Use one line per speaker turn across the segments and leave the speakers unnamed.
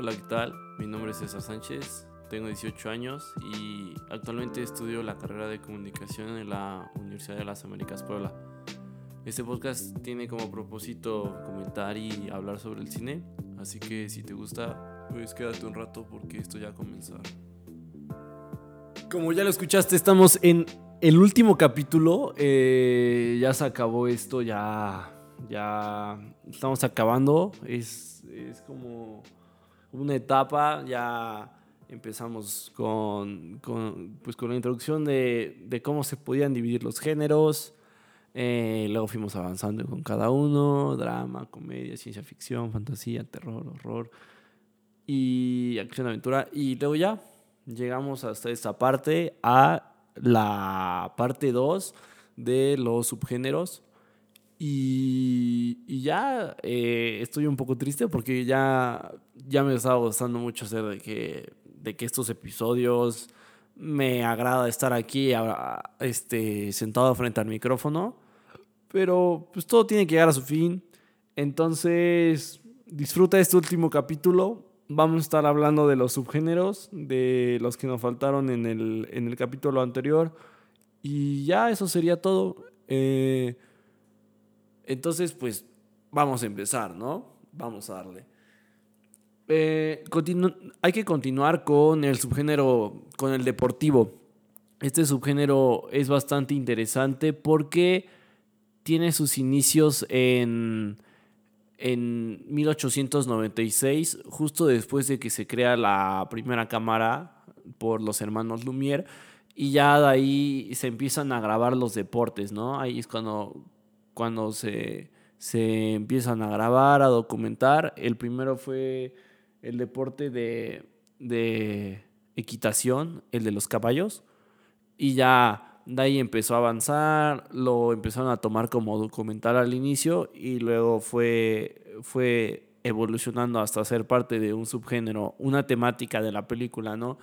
Hola, ¿qué tal? Mi nombre es César Sánchez, tengo 18 años y actualmente estudio la carrera de comunicación en la Universidad de las Américas Puebla. Este podcast tiene como propósito comentar y hablar sobre el cine, así que si te gusta, pues quédate un rato porque esto ya comenzar. Como ya lo escuchaste, estamos en el último capítulo. Eh, ya se acabó esto, ya, ya estamos acabando. Es, es como una etapa, ya empezamos con, pues con la introducción de, cómo se podían dividir los géneros, eh, luego fuimos avanzando con cada uno, drama, comedia, ciencia ficción, fantasía, terror, horror y acción, aventura, y luego ya llegamos hasta esta parte, a la parte 2 de los subgéneros. Y, ya eh, estoy un poco triste porque ya, ya me estaba gustando mucho hacer de que, de que estos episodios me agrada estar aquí este, sentado frente al micrófono. Pero pues todo tiene que llegar a su fin. Entonces, disfruta este último capítulo. Vamos a estar hablando de los subgéneros, de los que nos faltaron en el, en el capítulo anterior. Y ya eso sería todo. Eh, entonces, pues vamos a empezar, ¿no? Vamos a darle. Eh, hay que continuar con el subgénero, con el deportivo. Este subgénero es bastante interesante porque tiene sus inicios en, en 1896, justo después de que se crea la primera cámara por los hermanos Lumière, y ya de ahí se empiezan a grabar los deportes, ¿no? Ahí es cuando cuando se, se empiezan a grabar, a documentar. El primero fue el deporte de, de equitación, el de los caballos, y ya de ahí empezó a avanzar, lo empezaron a tomar como documental al inicio y luego fue, fue evolucionando hasta ser parte de un subgénero, una temática de la película, ¿no?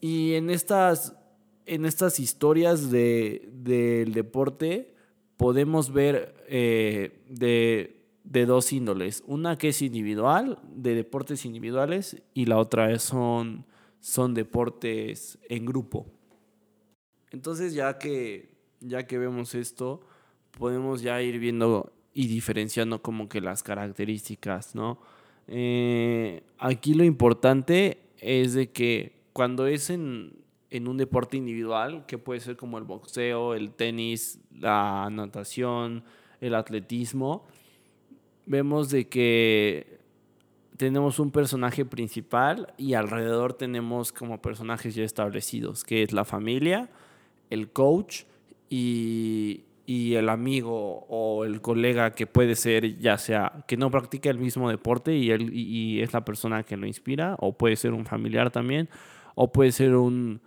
Y en estas, en estas historias de, del deporte, podemos ver eh, de, de, dos índoles. Una que es individual, de deportes individuales, y la otra son, son deportes en grupo. Entonces ya que, ya que vemos esto, podemos ya ir viendo y diferenciando como que las características, ¿no? Eh, aquí lo importante es de que cuando es en, en un deporte individual, que puede ser como el boxeo, el tenis, la natación, el atletismo, vemos de que tenemos un personaje principal y alrededor tenemos como personajes ya establecidos, que es la familia, el coach y, y el amigo o el colega que puede ser ya sea que no practica el mismo deporte y, él, y es la persona que lo inspira, o puede ser un familiar también, o puede ser un,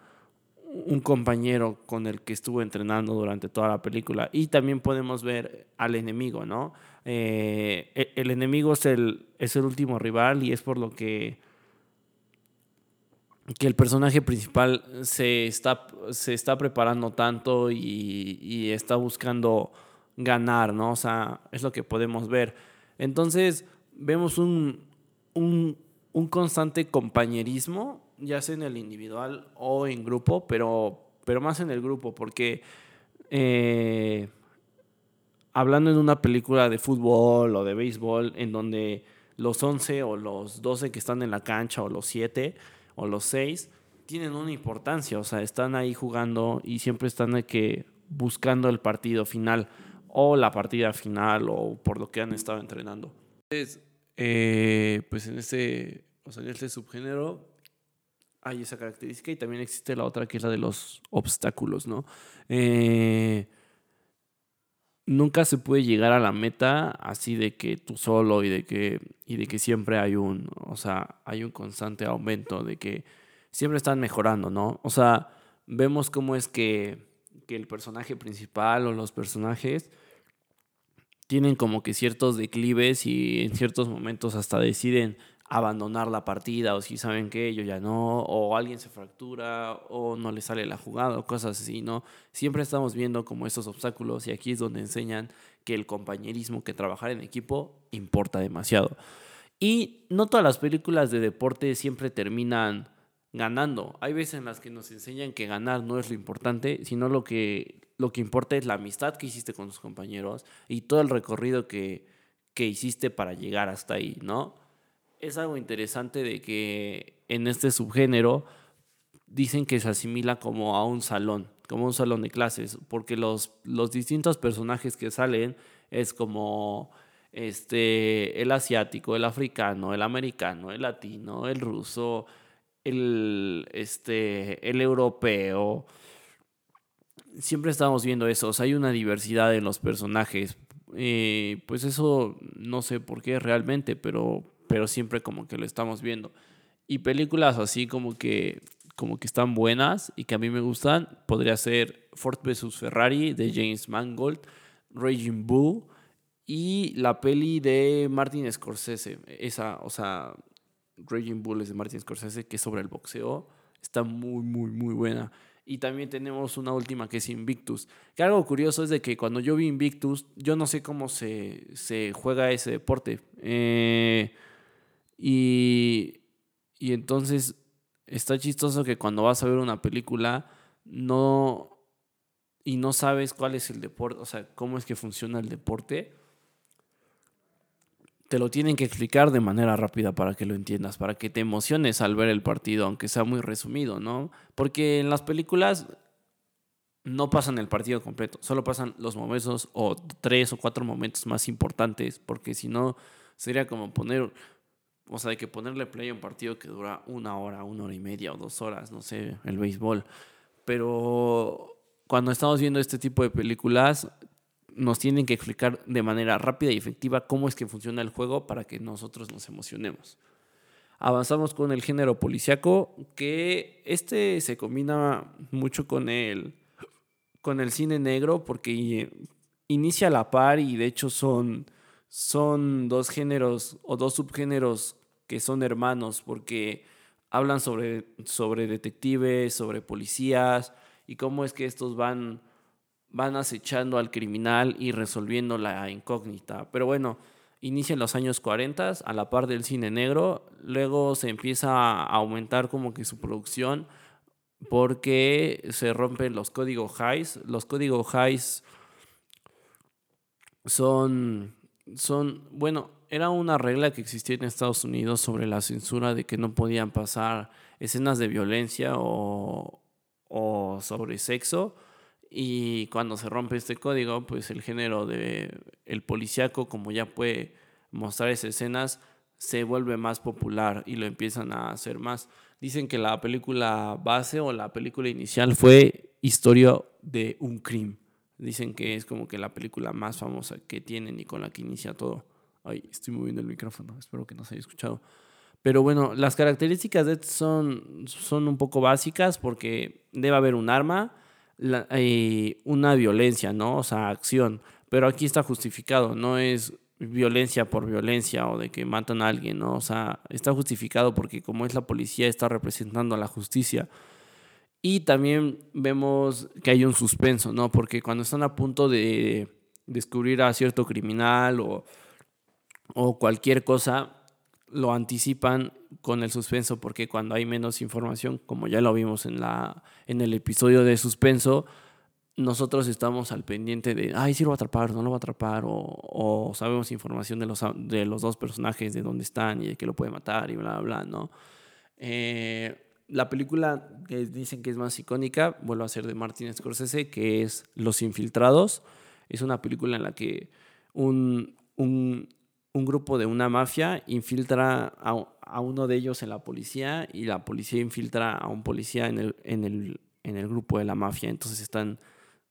un compañero con el que estuvo entrenando durante toda la película. Y también podemos ver al enemigo, ¿no? Eh, e, el enemigo es el, es el último rival y es por lo que, que el personaje principal se está, se está preparando tanto y, está buscando ganar, ¿no? O sea, es lo que podemos ver. Entonces, vemos un, un, un constante compañerismo ya sea en el individual o en grupo, pero, pero más en el grupo, porque eh, hablando en una película de fútbol o de béisbol, en donde los 11 o los 12 que están en la cancha, o los 7 o los 6, tienen una importancia, o sea, están ahí jugando y siempre están que buscando el partido final o la partida final o por lo que han estado entrenando. Entonces, eh, pues en este, o sea, en este subgénero hay esa característica y también existe la otra que es la de los obstáculos, ¿no? Eh, nunca se puede llegar a la meta así de que tú solo y de que, y de que siempre hay un, o sea, hay un constante aumento, de que siempre están mejorando, ¿no? O sea, vemos cómo es que, que el personaje principal o los personajes tienen como que ciertos declives y en ciertos momentos hasta deciden abandonar la partida o si saben que ellos ya no, o alguien se fractura o no le sale la jugada o cosas así, ¿no? Siempre estamos viendo como estos obstáculos y aquí es donde enseñan que el compañerismo, que trabajar en equipo importa demasiado. Y no todas las películas de deporte siempre terminan ganando. Hay veces en las que nos enseñan que ganar no es lo importante, sino lo que, lo que importa es la amistad que hiciste con tus compañeros y todo el recorrido que, que hiciste para llegar hasta ahí, ¿no? Es algo interesante de que en este subgénero dicen que se asimila como a un salón, como un salón de clases, porque los, los distintos personajes que salen es como este, el asiático, el africano, el americano, el latino, el ruso, el, este, el europeo. Siempre estamos viendo eso, hay una diversidad en los personajes. Eh, pues eso no sé por qué realmente, pero, pero siempre como que lo estamos viendo. Y películas así como que, como que están buenas y que a mí me gustan, podría ser Ford vs. Ferrari de James Mangold, Raging Bull y la peli de Martin Scorsese. Esa, o sea, Raging Bull es de Martin Scorsese, que es sobre el boxeo. Está muy, muy, muy buena. Y también tenemos una última que es Invictus. Que algo curioso es de que cuando yo vi Invictus, yo no sé cómo se, se juega ese deporte. Eh, y, y entonces está chistoso que cuando vas a ver una película, no. Y no sabes cuál es el deporte, o sea, cómo es que funciona el deporte te lo tienen que explicar de manera rápida para que lo entiendas, para que te emociones al ver el partido, aunque sea muy resumido, ¿no? Porque en las películas no pasan el partido completo, solo pasan los momentos o tres o cuatro momentos más importantes, porque si no sería como poner, o sea, hay que ponerle play a un partido que dura una hora, una hora y media o dos horas, no sé, el béisbol. Pero cuando estamos viendo este tipo de películas, nos tienen que explicar de manera rápida y efectiva cómo es que funciona el juego para que nosotros nos emocionemos. Avanzamos con el género policiaco, que este se combina mucho con el, con el cine negro porque inicia a la par y de hecho son, son dos géneros o dos subgéneros que son hermanos porque hablan sobre, sobre detectives, sobre policías y cómo es que estos van van acechando al criminal y resolviendo la incógnita. Pero bueno, inicia en los años 40 a la par del cine negro, luego se empieza a aumentar como que su producción porque se rompen los códigos highs. Los códigos highs son, son, bueno, era una regla que existía en Estados Unidos sobre la censura de que no podían pasar escenas de violencia o, o sobre sexo y cuando se rompe este código, pues el género de el policíaco, como ya puede mostrar esas escenas, se vuelve más popular y lo empiezan a hacer más. Dicen que la película base o la película inicial fue Historia de un crimen. Dicen que es como que la película más famosa que tienen y con la que inicia todo. Ay, estoy moviendo el micrófono, espero que no se haya escuchado. Pero bueno, las características de esto son, son un poco básicas porque debe haber un arma, eh, una violencia, ¿no? O sea, acción. Pero aquí está justificado, no es violencia por violencia o de que matan a alguien, ¿no? O sea, está justificado porque como es la policía, está representando a la justicia. Y también vemos que hay un suspenso, ¿no? Porque cuando están a punto de descubrir a cierto criminal o, o cualquier cosa, lo anticipan con el suspenso porque cuando hay menos información, como ya lo vimos en, la, en el episodio de suspenso, nosotros estamos al pendiente de, ay, si lo va a atrapar, no lo va a atrapar, o, sabemos información de los, de los dos personajes, de dónde están y de que lo puede matar y bla, bla, bla, ¿no? Eh, la película que dicen que es más icónica, vuelvo a ser de Martin Scorsese, que es Los Infiltrados. Es una película en la que un, un un grupo de una mafia infiltra a, uno de ellos en la policía y la policía infiltra a un policía en el, en el, en el grupo de la mafia. Entonces están,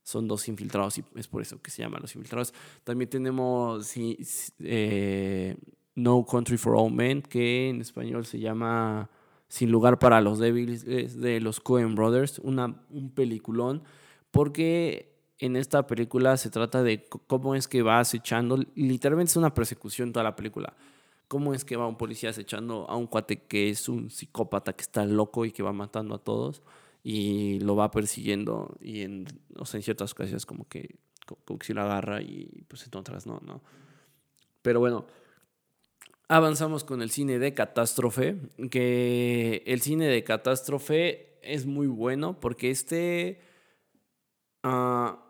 son dos infiltrados y es por eso que se llaman los infiltrados. También tenemos eh, No Country for All Men, que en español se llama Sin lugar para los débiles, de los Coen Brothers, una, un peliculón, porque en esta película se trata de cómo es que va acechando, literalmente es una persecución toda la película. Cómo es que va un policía acechando a un cuate que es un psicópata que está loco y que va matando a todos y lo va persiguiendo y en, ciertas ocasiones como que, como que si lo agarra y pues en otras no, ¿no? Pero bueno, avanzamos con el cine de catástrofe, que el cine de catástrofe es muy bueno porque este... Ah,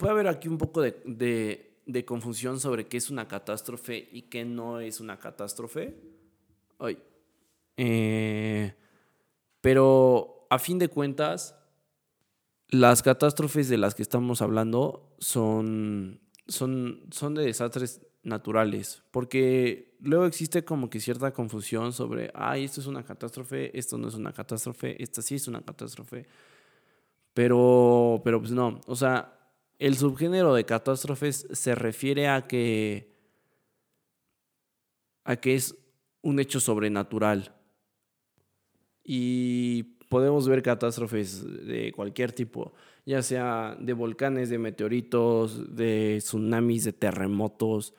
puede haber aquí un poco de, confusión sobre qué es una catástrofe y qué no es una catástrofe. Ay. Eh, pero a fin de cuentas, las catástrofes de las que estamos hablando son, son, son de desastres naturales, porque luego existe como que cierta confusión sobre, ay, esto es una catástrofe, esto no es una catástrofe, esta sí es una catástrofe, pero, pero pues no, o sea, el subgénero de catástrofes se refiere a que, a que es un hecho sobrenatural y podemos ver catástrofes de cualquier tipo, ya sea de volcanes, de meteoritos, de tsunamis, de terremotos,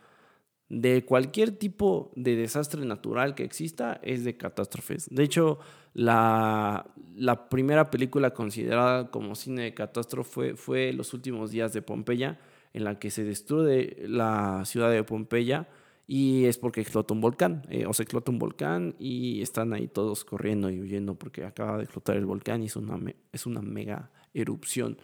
de cualquier tipo de desastre natural que exista es de catástrofes. De hecho, la, primera película considerada como cine de catástrofe fue Los últimos días de Pompeya, en la que se destruye la ciudad de Pompeya y es porque explota un volcán, eh, o se explota un volcán y están ahí todos corriendo y huyendo porque acaba de explotar el volcán y es una, es una mega erupción.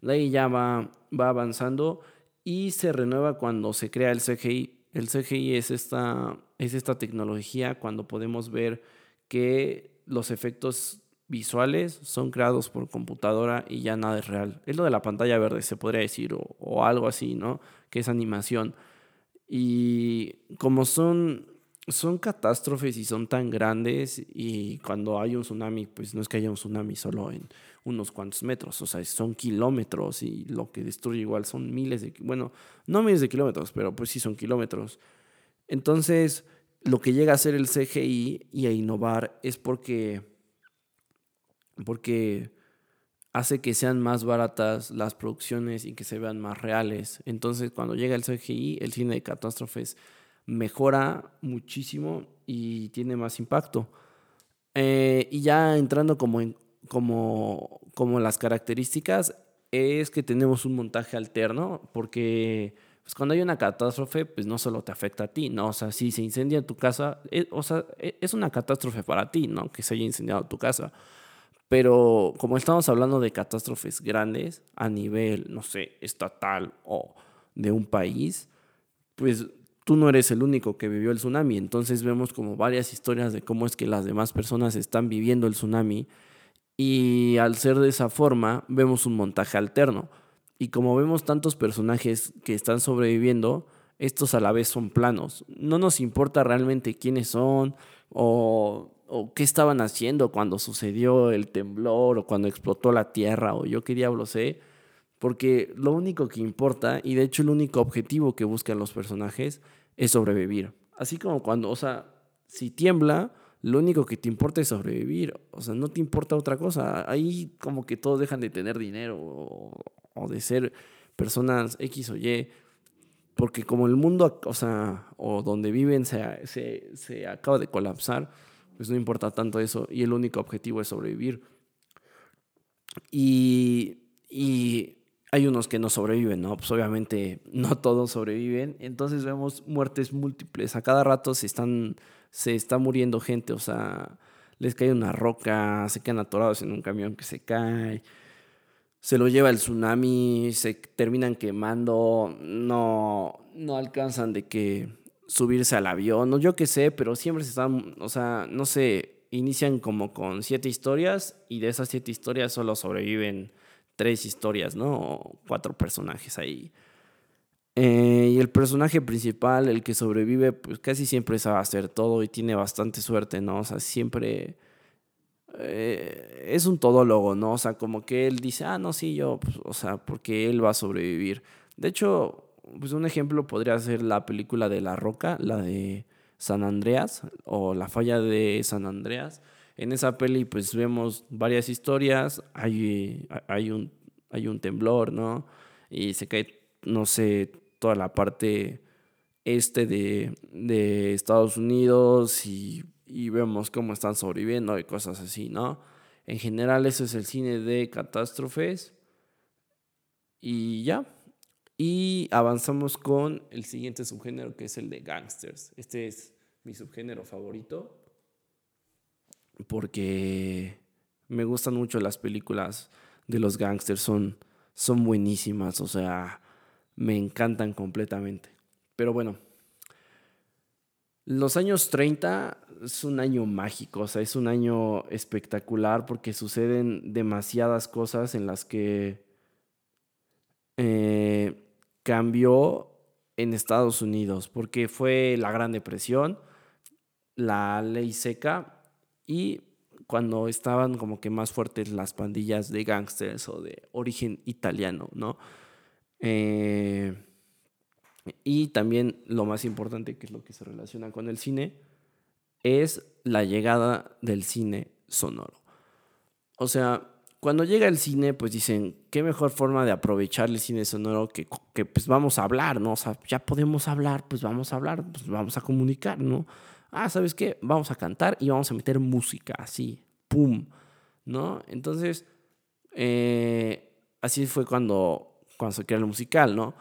De ahí ya va, va avanzando y se renueva cuando se crea el CGI el CGI es esta, es esta tecnología cuando podemos ver que los efectos visuales son creados por computadora y ya nada es real. Es lo de la pantalla verde, se podría decir, o, algo así, ¿no? Que es animación. Y como son son catástrofes y son tan grandes y cuando hay un tsunami, pues no es que haya un tsunami solo en unos cuantos metros, o sea, son kilómetros y lo que destruye igual son miles de, bueno, no miles de kilómetros, pero pues sí son kilómetros. Entonces, lo que llega a ser el CGI y a innovar es porque, porque hace que sean más baratas las producciones y que se vean más reales. Entonces, cuando llega el CGI, el cine de catástrofes mejora muchísimo y tiene más impacto. Eh, y ya entrando como, en, como, como las características, es que tenemos un montaje alterno, porque pues, cuando hay una catástrofe, pues no solo te afecta a ti, ¿no? O sea, si se incendia tu casa, es, o sea, e, es una catástrofe para ti, ¿no? Que se haya incendiado tu casa. Pero como estamos hablando de catástrofes grandes a nivel, no sé, estatal o de un país, pues tú no eres el único que vivió el tsunami. Entonces vemos como varias historias de cómo es que las demás personas están viviendo el tsunami. Y al ser de esa forma, vemos un montaje alterno. Y como vemos tantos personajes que están sobreviviendo, estos a la vez son planos. No nos importa realmente quiénes son o, o, qué estaban haciendo cuando sucedió el temblor o cuando explotó la tierra o yo qué diablo sé. Porque lo único que importa, y de hecho el único objetivo que buscan los personajes, es sobrevivir. Así como cuando, o sea, si tiembla, lo único que te importa es sobrevivir. O sea, no te importa otra cosa. Ahí como que todos dejan de tener dinero de ser personas X o Y. Porque como el mundo, o sea, o donde viven se, se, se acaba de colapsar, pues no importa tanto eso. Y el único objetivo es sobrevivir. Y, y hay unos que no sobreviven, ¿no? Pues obviamente no todos sobreviven. Entonces vemos muertes múltiples. A cada rato se están, se está muriendo gente, o sea, les cae una roca, se quedan atorados en un camión que se cae, se lo lleva el tsunami, se terminan quemando, no, no alcanzan de que subirse al avión, no yo qué sé, pero siempre se están, o sea, no sé, inician como con siete historias y de esas siete historias solo sobreviven tres historias, ¿no? cuatro personajes ahí. Eh, y el personaje principal, el que sobrevive, pues casi siempre sabe hacer todo y tiene bastante suerte, ¿no? O sea, siempre eh, es un todólogo, ¿no? O sea, como que él dice, ah, no, sí, yo, pues, o sea, porque él va a sobrevivir. De hecho, pues un ejemplo podría ser la película de La Roca, la de San Andreas, o La Falla de San Andreas en esa peli pues vemos varias historias, hay, hay, un, hay un temblor, ¿no? Y se cae, no sé, toda la parte este de, de Estados Unidos y, y, vemos cómo están sobreviviendo y cosas así, ¿no? En general eso es el cine de catástrofes y ya. Y avanzamos con el siguiente subgénero que es el de gangsters. Este es mi subgénero favorito. Porque me gustan mucho las películas de los gangsters, son, son buenísimas, o sea, me encantan completamente. Pero bueno, los años 30 es un año mágico, o sea, es un año espectacular porque suceden demasiadas cosas en las que eh, cambió en Estados Unidos, porque fue la Gran Depresión, la ley seca y cuando estaban como que más fuertes las pandillas de gángsters o de origen italiano, ¿no? Eh, y también lo más importante, que es lo que se relaciona con el cine, es la llegada del cine sonoro. O sea, cuando llega el cine, pues dicen, qué mejor forma de aprovechar el cine sonoro que, que pues vamos a hablar, ¿no? O sea, ya podemos hablar, pues vamos a hablar, pues vamos a comunicar, ¿no? Ah, ¿sabes qué? Vamos a cantar y vamos a meter música, así, ¡pum! ¿No? Entonces, eh, así fue cuando, cuando se creó el musical, ¿no?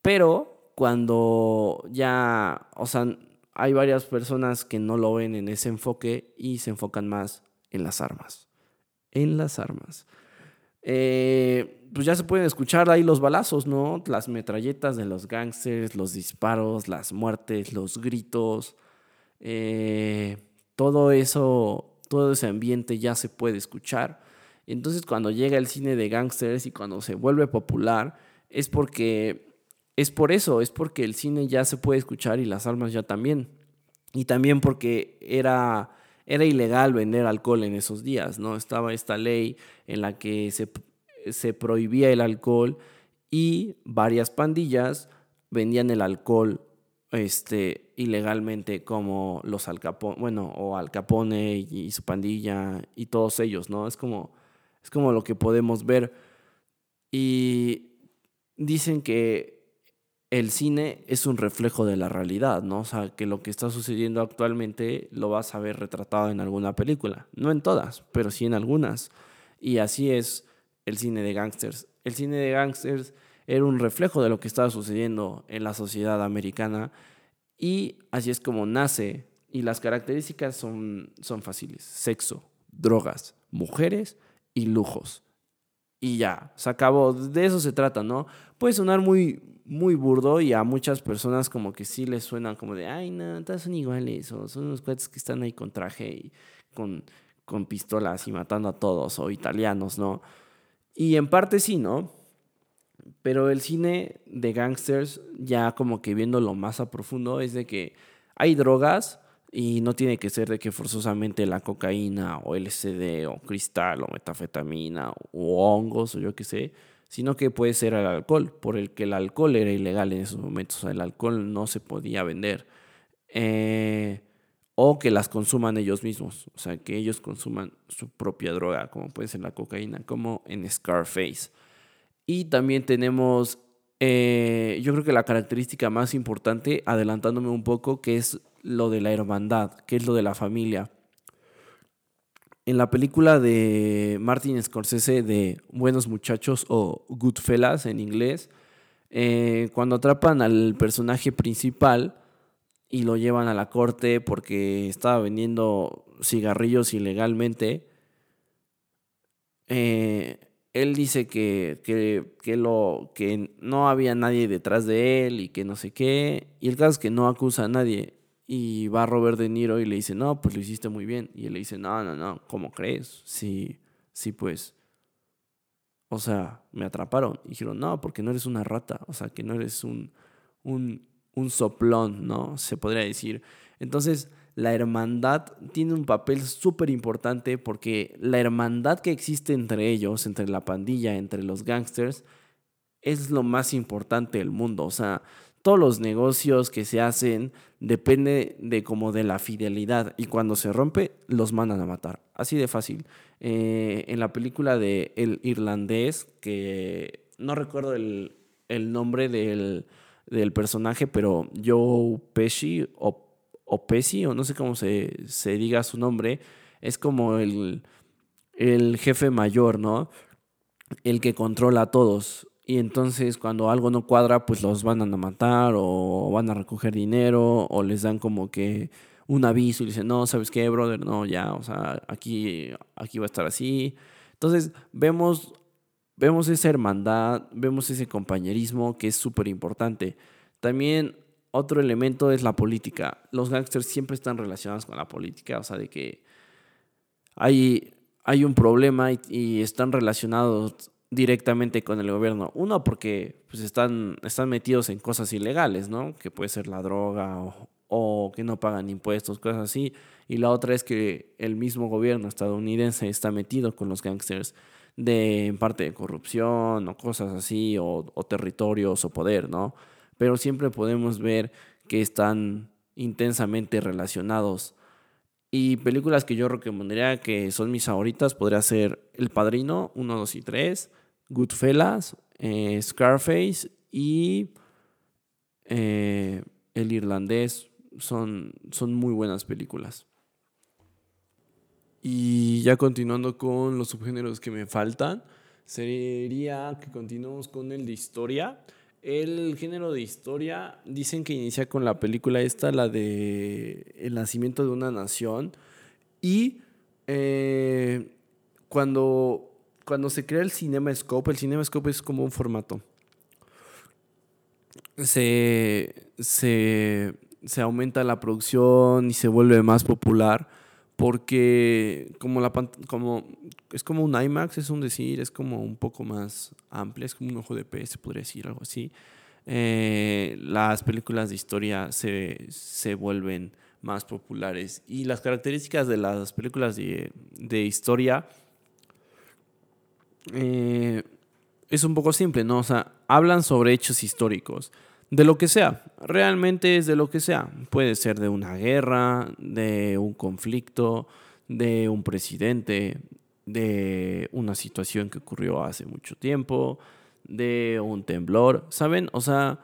Pero cuando ya, o sea, hay varias personas que no lo ven en ese enfoque y se enfocan más en las armas en las armas. Eh, pues ya se pueden escuchar ahí los balazos, ¿no? Las metralletas de los gangsters, los disparos, las muertes, los gritos. Eh, todo eso, todo ese ambiente ya se puede escuchar. Entonces cuando llega el cine de gangsters y cuando se vuelve popular, es porque, es por eso, es porque el cine ya se puede escuchar y las armas ya también. Y también porque era era ilegal vender alcohol en esos días, ¿no? Estaba esta ley en la que se, se prohibía el alcohol y varias pandillas vendían el alcohol este, ilegalmente como los Al Capone, bueno, o Al Capone y, su pandilla y todos ellos, ¿no? Es como, es como lo que podemos ver. Y dicen que el cine es un reflejo de la realidad, ¿no? O sea, que lo que está sucediendo actualmente lo vas a ver retratado en alguna película. No en todas, pero sí en algunas. Y así es el cine de gangsters. El cine de gangsters era un reflejo de lo que estaba sucediendo en la sociedad americana y así es como nace. Y las características son, son fáciles. Sexo, drogas, mujeres y lujos. Y ya, se acabó. De eso se trata, ¿no? Puede sonar muy, muy burdo y a muchas personas como que sí les suena como de, ay, no, todas son iguales, o son unos cuates que están ahí con traje y con, con pistolas y matando a todos, o italianos, ¿no? Y en parte sí, ¿no? Pero el cine de gangsters, ya como que viéndolo más a profundo, es de que hay drogas y no tiene que ser de que forzosamente la cocaína o LSD o cristal o metafetamina o hongos o yo qué sé, sino que puede ser el alcohol, por el que el alcohol era ilegal en esos momentos, o sea, el alcohol no se podía vender, eh, o que las consuman ellos mismos, o sea, que ellos consuman su propia droga, como puede ser la cocaína, como en Scarface. Y también tenemos, eh, yo creo que la característica más importante, adelantándome un poco, que es lo de la hermandad, que es lo de la familia en la película de Martin Scorsese de Buenos Muchachos o Goodfellas en inglés, eh, cuando atrapan al personaje principal y lo llevan a la corte porque estaba vendiendo cigarrillos ilegalmente, eh, él dice que, que, lo, que no había nadie detrás de él y que no sé qué, y el caso es que no acusa a nadie. Y va Robert De Niro y le dice, no, pues lo hiciste muy bien. Y él le dice, no, no, no, ¿cómo crees? Sí, sí, pues. O sea, me atraparon. Y dijeron, no, porque no eres una rata. O sea, que no eres un, un, un soplón, ¿no? Se podría decir. Entonces, la hermandad tiene un papel súper importante porque la hermandad que existe entre ellos, entre la pandilla, entre los gangsters, es lo más importante del mundo. O sea, todos los negocios que se hacen depende de como de la fidelidad y cuando se rompe los mandan a matar. Así de fácil. Eh, en la película de El Irlandés, que no recuerdo el, nombre del, personaje, pero Joe Pesci o, o Pesci, o no sé cómo se, se diga su nombre, es como el, el jefe mayor, ¿no? El que controla a todos. Y entonces cuando algo no cuadra, pues los van a matar o van a recoger dinero o les dan como que un aviso y dicen, no, ¿sabes qué, brother? No, ya, o sea, aquí, aquí va a estar así. Entonces, vemos, vemos esa hermandad, vemos ese compañerismo que es súper importante. También otro elemento es la política. Los gangsters siempre están relacionados con la política, o sea, de que hay, hay un problema y, están relacionados directamente con el gobierno. Uno, porque pues, están, están metidos en cosas ilegales, ¿no? Que puede ser la droga o, o que no pagan impuestos, cosas así. Y la otra es que el mismo gobierno estadounidense está metido con los gangsters de en parte de corrupción o cosas así, o, o territorios o poder, ¿no? Pero siempre podemos ver que están intensamente relacionados. Y películas que yo recomendaría que son mis favoritas podría ser El Padrino 1, 2 y 3, Goodfellas, eh, Scarface y eh, El Irlandés son, son muy buenas películas. Y ya continuando con los subgéneros que me faltan, sería que continuemos con el de historia. El género de historia dicen que inicia con la película esta, la de El nacimiento de una nación. Y eh, cuando, cuando se crea el CinemaScope, el CinemaScope es como un formato. Se, se se aumenta la producción y se vuelve más popular porque como la como es como un IMAX es un decir es como un poco más amplia es como un ojo de pez podría decir algo así eh, las películas de historia se, se, vuelven más populares. Y las características de las películas de, de historia eh, es un poco simple no o sea hablan sobre hechos históricos de lo que sea, realmente es de lo que sea. Puede ser de una guerra, de un conflicto, de un presidente, de una situación que ocurrió hace mucho tiempo, de un temblor, ¿saben? O sea,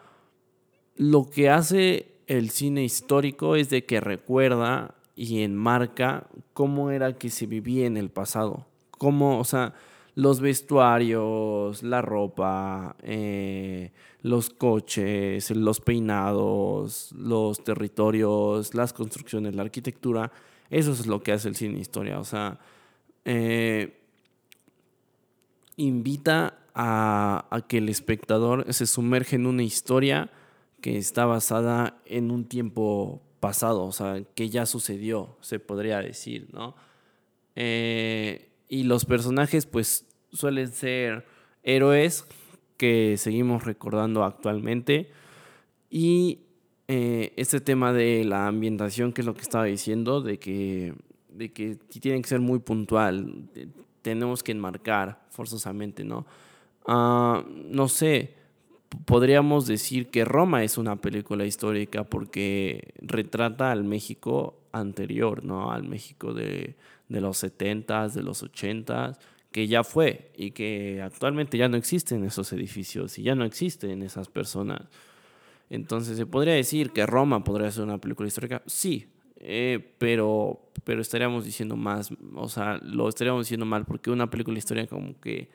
lo que hace el cine histórico es de que recuerda y enmarca cómo era que se vivía en el pasado. Cómo, o sea, los vestuarios, la ropa, eh, los coches, los peinados, los territorios, las construcciones, la arquitectura. Eso es lo que hace el cine historia. O sea, eh, invita a, que el espectador se sumerge en una historia que está basada en un tiempo pasado, o sea, que ya sucedió, se podría decir, ¿no? Eh, y los personajes pues suelen ser héroes que seguimos recordando actualmente. Y eh, este tema de la ambientación, que es lo que estaba diciendo, de que, de que tiene que ser muy puntual, tenemos que enmarcar forzosamente, ¿no? Ah, no sé, podríamos decir que Roma es una película histórica porque retrata al México anterior, ¿no? Al México de, de los 70s, de los 80s, que ya fue y que actualmente ya no existen esos edificios y ya no existen esas personas. Entonces, ¿se podría decir que Roma podría ser una película histórica? Sí, eh, pero, pero estaríamos diciendo más, o sea, lo estaríamos diciendo mal porque una película histórica como que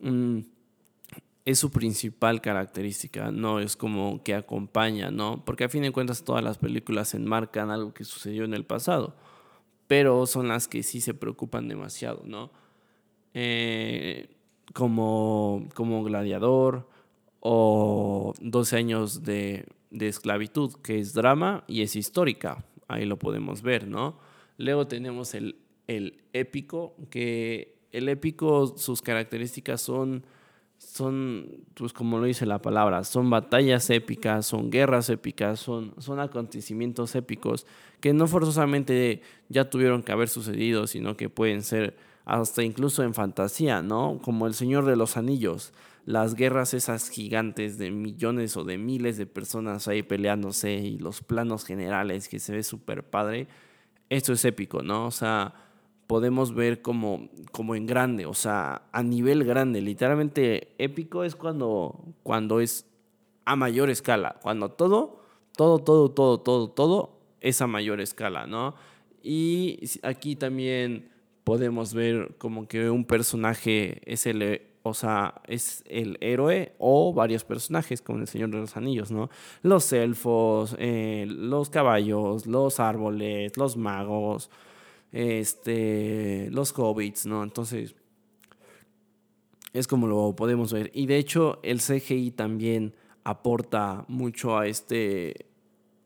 mm, es su principal característica, no es como que acompaña, ¿no? Porque a fin de cuentas todas las películas enmarcan algo que sucedió en el pasado pero son las que sí se preocupan demasiado, ¿no? Eh, como, como Gladiador o 12 años de, de, esclavitud, que es drama y es histórica, ahí lo podemos ver, ¿no? Luego tenemos el, el épico, que el épico, sus características son son, pues como lo dice la palabra, son batallas épicas, son guerras épicas, son, son acontecimientos épicos que no forzosamente ya tuvieron que haber sucedido, sino que pueden ser hasta incluso en fantasía, ¿no? Como el Señor de los Anillos, las guerras esas gigantes de millones o de miles de personas ahí peleándose y los planos generales que se ve súper padre, esto es épico, ¿no? O sea, podemos ver como, como en grande, o sea, a nivel grande. Literalmente épico es cuando, cuando es a mayor escala, cuando todo, todo, todo, todo, todo, todo es a mayor escala, ¿no? Y aquí también podemos ver como que un personaje es el, o sea, es el héroe o varios personajes, como el Señor de los Anillos, ¿no? Los elfos, eh, los caballos, los árboles, los magos, este, los hobbits, ¿no? Entonces, es como lo podemos ver. Y de hecho, el CGI también aporta mucho a este,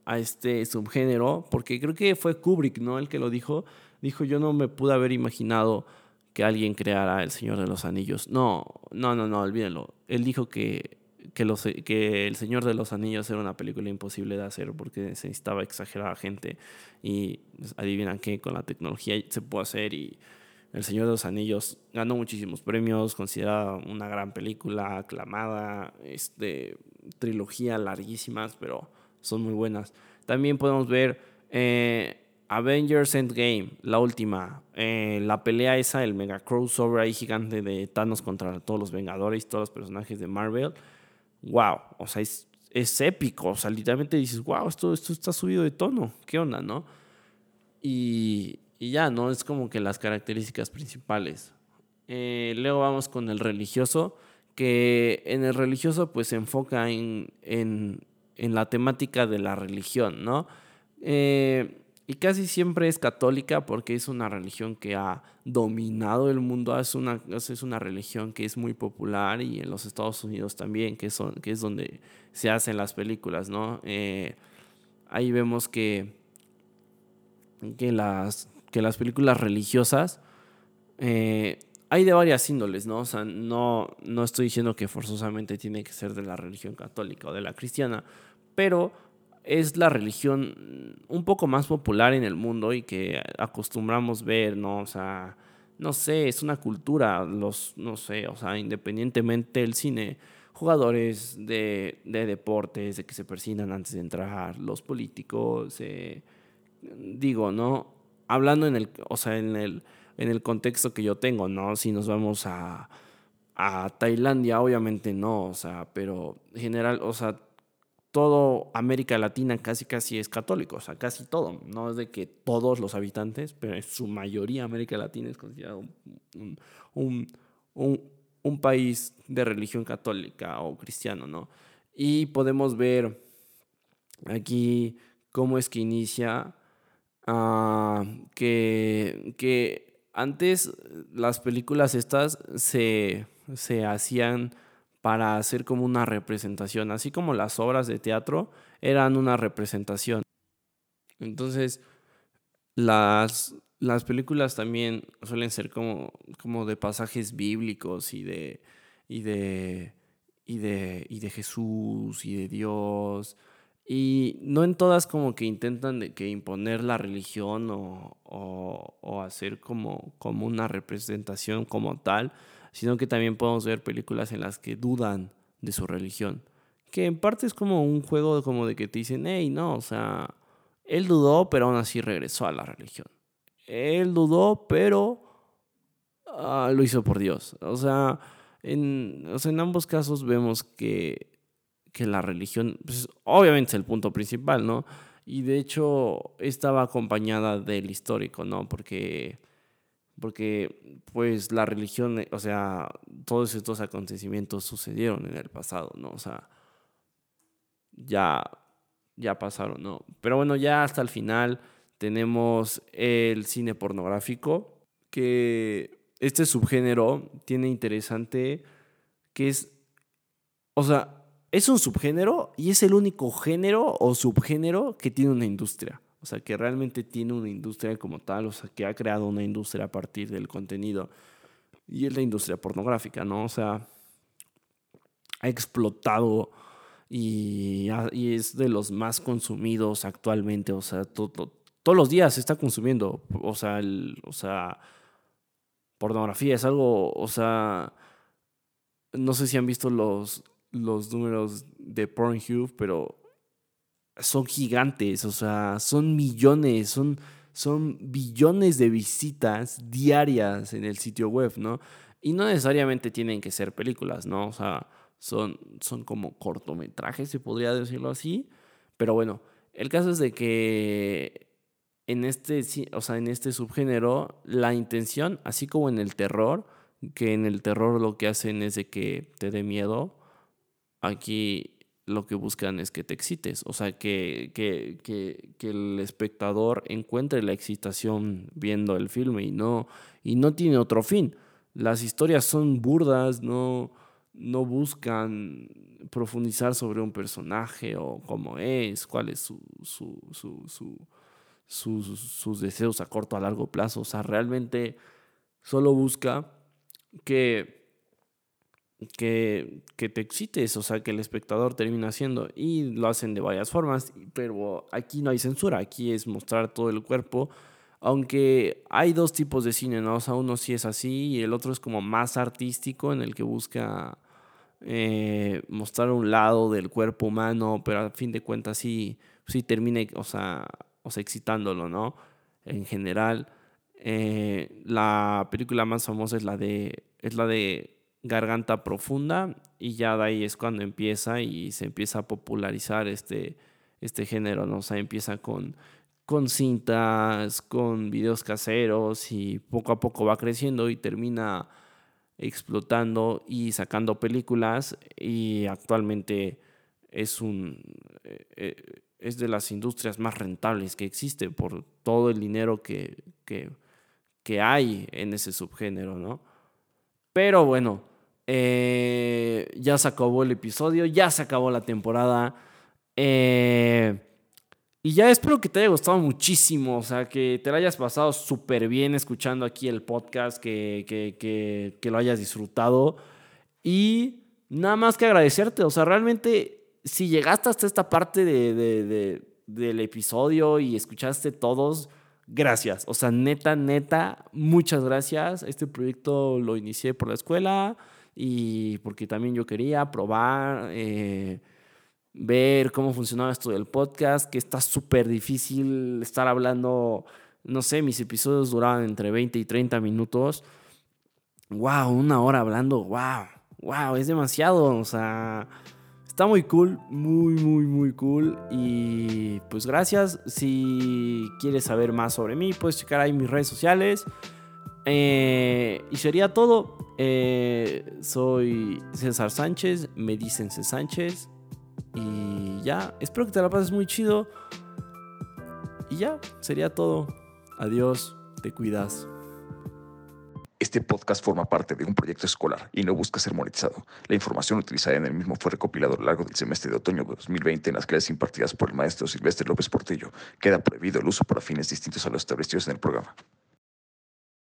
a este subgénero, porque creo que fue Kubrick, ¿no? El que lo dijo. Dijo, yo no me pude haber imaginado que alguien creara El Señor de los Anillos. No, no, no, no, olvídenlo. Él dijo que, que, los, que El Señor de los Anillos era una película imposible de hacer porque se necesitaba exagerar a gente. Y pues, adivinan qué, con la tecnología se puede hacer y el Señor de los Anillos ganó muchísimos premios, considerada una gran película, aclamada, este, trilogía larguísimas, pero son muy buenas. También podemos ver eh, Avengers Endgame, la última, eh, la pelea esa, el mega crossover ahí gigante de Thanos contra todos los Vengadores, todos los personajes de Marvel. Wow, o sea, es, es épico, o sea, literalmente dices, wow, esto, esto está subido de tono, ¿qué onda, no? Y, y ya, ¿no? Es como que las características principales. Eh, luego vamos con el religioso, que en el religioso pues se enfoca en, en, en la temática de la religión, ¿no? Eh, y casi siempre es católica porque es una religión que ha dominado el mundo, es una, es una religión que es muy popular y en los Estados Unidos también, que, son, que es donde se hacen las películas, ¿no? Eh, ahí vemos que, que las que las películas religiosas eh, hay de varias índoles, ¿no? O sea, no, no estoy diciendo que forzosamente tiene que ser de la religión católica o de la cristiana, pero es la religión un poco más popular en el mundo y que acostumbramos ver, ¿no? O sea, no sé, es una cultura, los, no sé, o sea, independientemente del cine, jugadores de, de deportes, de que se persinan antes de entrar, los políticos, eh, digo, ¿no? hablando en el, o sea, en el, en el contexto que yo tengo, ¿no? Si nos vamos a, a Tailandia, obviamente no, o sea, pero en general, o sea, todo América Latina casi casi es católico, o sea, casi todo. No es de que todos los habitantes, pero en su mayoría América Latina es considerado un, un, un, país de religión católica o cristiano, ¿no? Y podemos ver aquí cómo es que inicia Ah, que, que antes las películas estas se, se hacían para hacer como una representación, así como las obras de teatro eran una representación. Entonces, las, las películas también suelen ser como, como de pasajes bíblicos y de, y de, y de, y de Jesús y de Dios y no en todas como que intentan de que imponer la religión o, o, hacer como, como una representación como tal, sino que también podemos ver películas en las que dudan de su religión. Que en parte es como un juego como de que te dicen, hey, no, o sea, él dudó, pero aún así regresó a la religión. Él dudó, pero ah, lo hizo por Dios. O sea, en, o sea, en ambos casos vemos que que la religión, pues, obviamente es el punto principal, ¿no? Y de hecho estaba acompañada del histórico, ¿no? Porque, porque pues la religión, o sea, todos estos acontecimientos sucedieron en el pasado, ¿no? O sea, ya, ya pasaron, ¿no? Pero bueno, ya hasta el final tenemos el cine pornográfico, que este subgénero tiene interesante que es, o sea, es un subgénero y es el único género o subgénero que tiene una industria. O sea, que realmente tiene una industria como tal, o sea, que ha creado una industria a partir del contenido. Y es la industria pornográfica, ¿no? O sea, ha explotado y, es de los más consumidos actualmente. O sea, todos los días se está consumiendo. O sea, o sea, pornografía es algo, o sea, no sé si han visto los, los números de Pornhub, pero son gigantes, o sea, son millones, son, son billones de visitas diarias en el sitio web, ¿no? Y no necesariamente tienen que ser películas, ¿no? O sea, son, son como cortometrajes, se podría decirlo así. Pero bueno, el caso es de que en este, o sea, en este subgénero, la intención, así como en el terror, que en el terror lo que hacen es de que te dé miedo. Aquí lo que buscan es que te excites, o sea, que, que, que, el espectador encuentre la excitación viendo el filme y no, y no tiene otro fin. Las historias son burdas, no, no buscan profundizar sobre un personaje o cómo es, cuáles su, su, su, sus deseos a corto a largo plazo. O sea, realmente solo busca que que, que, te excites, o sea, que el espectador termina haciendo. Y lo hacen de varias formas, pero aquí no hay censura, aquí es mostrar todo el cuerpo. Aunque hay dos tipos de cine, ¿no? O sea, uno sí es así y el otro es como más artístico, en el que busca eh, mostrar un lado del cuerpo humano, pero a fin de cuentas sí, sí termine, o sea, o sea, excitándolo, ¿no? En general. Eh, la película más famosa es la de, es la de Garganta Profunda y ya de ahí es cuando empieza y se empieza a popularizar este, este género, ¿no? O sea, empieza con, con cintas, con videos caseros y poco a poco va creciendo y termina explotando y sacando películas y actualmente es un eh, eh, es de las industrias más rentables que existe por todo el dinero que, que, que hay en ese subgénero, ¿no? Pero bueno, eh, ya se acabó el episodio, ya se acabó la temporada. Eh, y ya espero que te haya gustado muchísimo, o sea, que te lo hayas pasado súper bien escuchando aquí el podcast, que, que, que, lo hayas disfrutado. Y nada más que agradecerte, o sea, realmente si llegaste hasta esta parte de, de, del episodio y escuchaste todos, gracias. O sea, neta, neta, muchas gracias. Este proyecto lo inicié por la escuela y porque también yo quería probar, eh, ver cómo funcionaba esto del podcast, que está súper difícil estar hablando, no sé, mis episodios duraban entre 20 y 30 minutos. ¡Wow! Una hora hablando, ¡wow! ¡Wow! Es demasiado, o sea... Está muy cool, muy, muy, muy cool. Y pues gracias. Si quieres saber más sobre mí, puedes checar ahí mis redes sociales. Eh, y sería todo. Eh, soy César Sánchez, me dicen C. Sánchez. Y ya, espero que te la pases muy chido. Y ya, sería todo. Adiós, te cuidas.
Este podcast forma parte de un proyecto escolar y no busca ser monetizado. La información utilizada en el mismo fue recopilada a lo largo del semestre de otoño de 2020 en las clases impartidas por el maestro Silvestre López Portillo. Queda prohibido el uso para fines distintos a los establecidos en el programa.